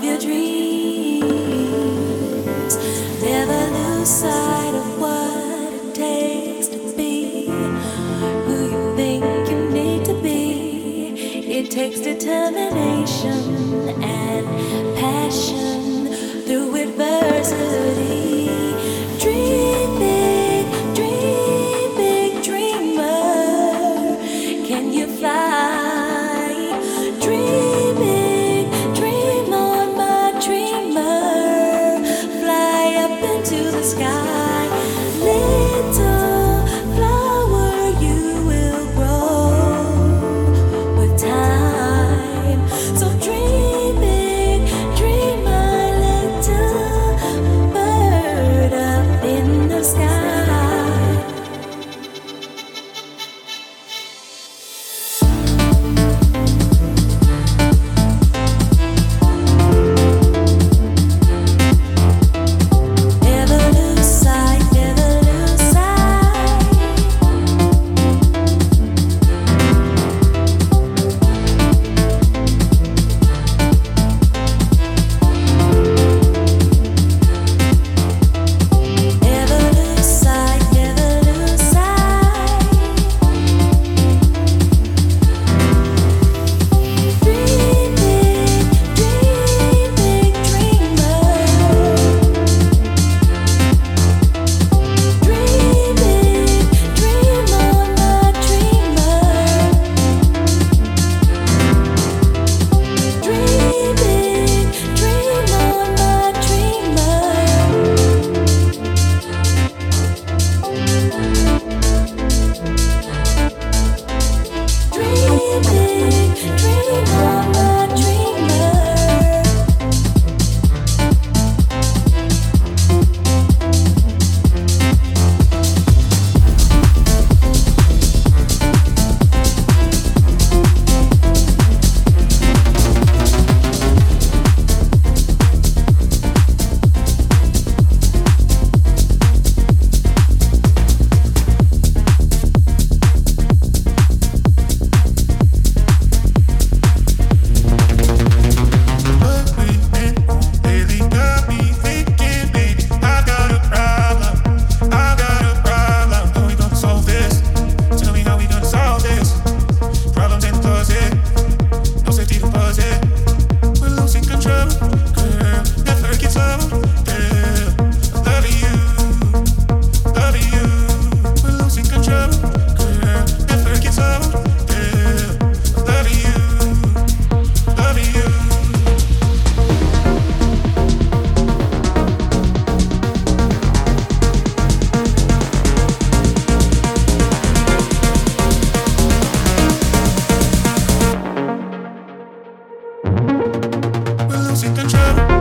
So dreaming si te encerro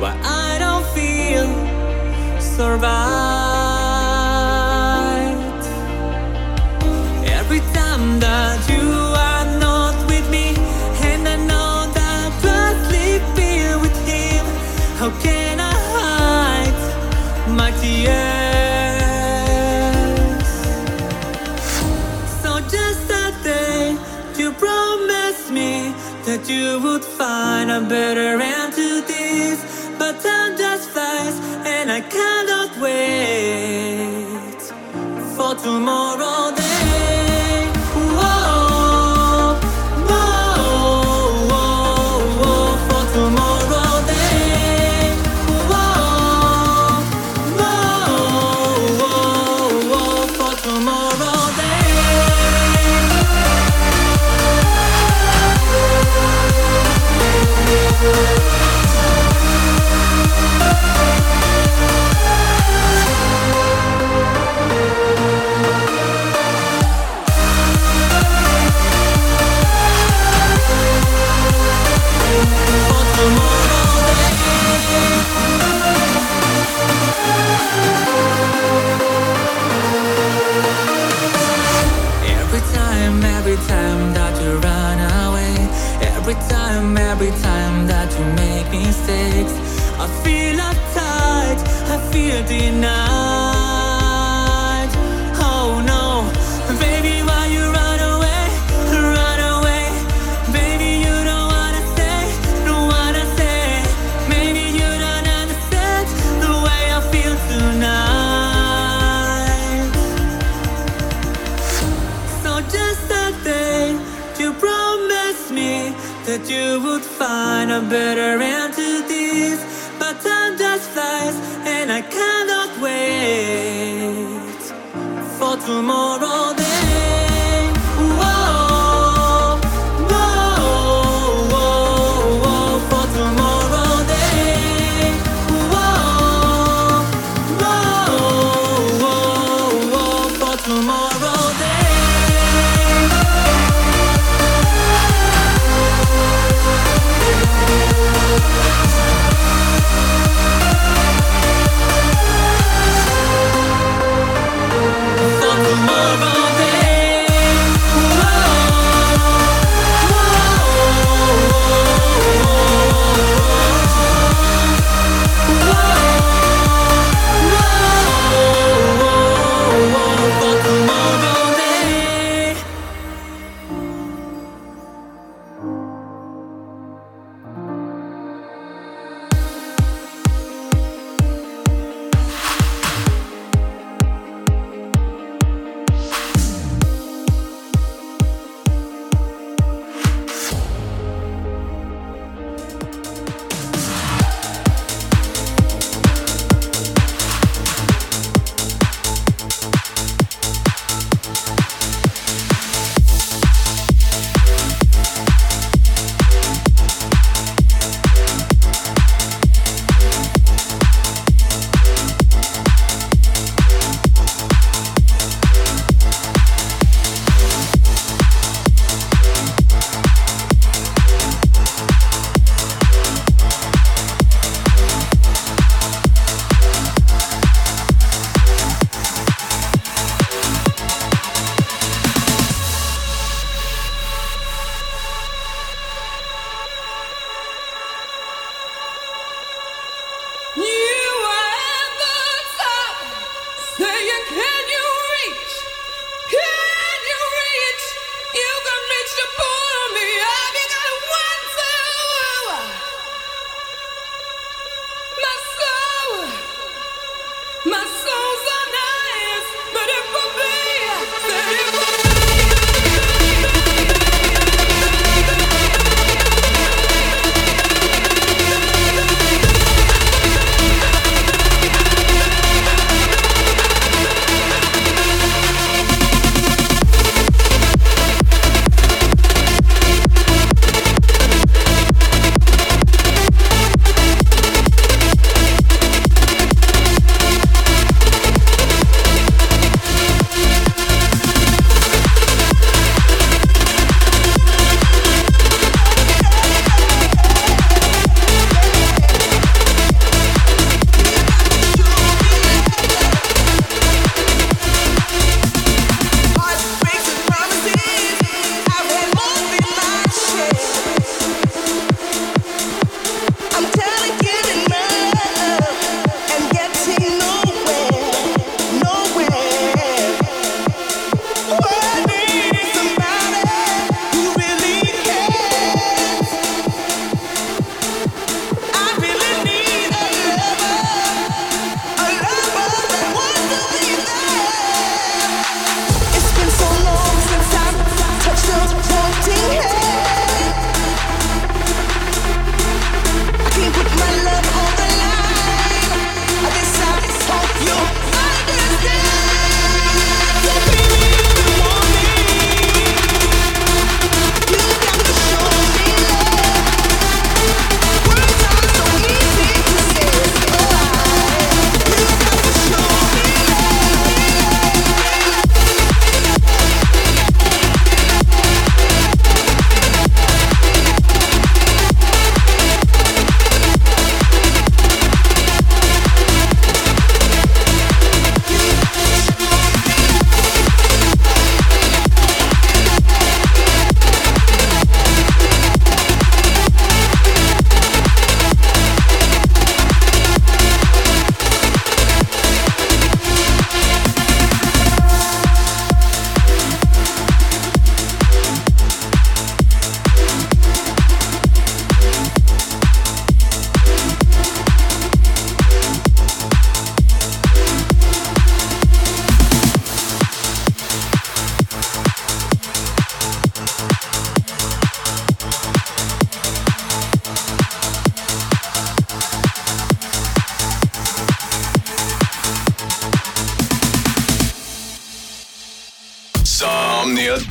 why I don't feel survived. Every time that you are not with me, and I know that bloodly fear with him, how can I hide my tears? So just that day, you promised me that you would find a better end. wait for tomorrow.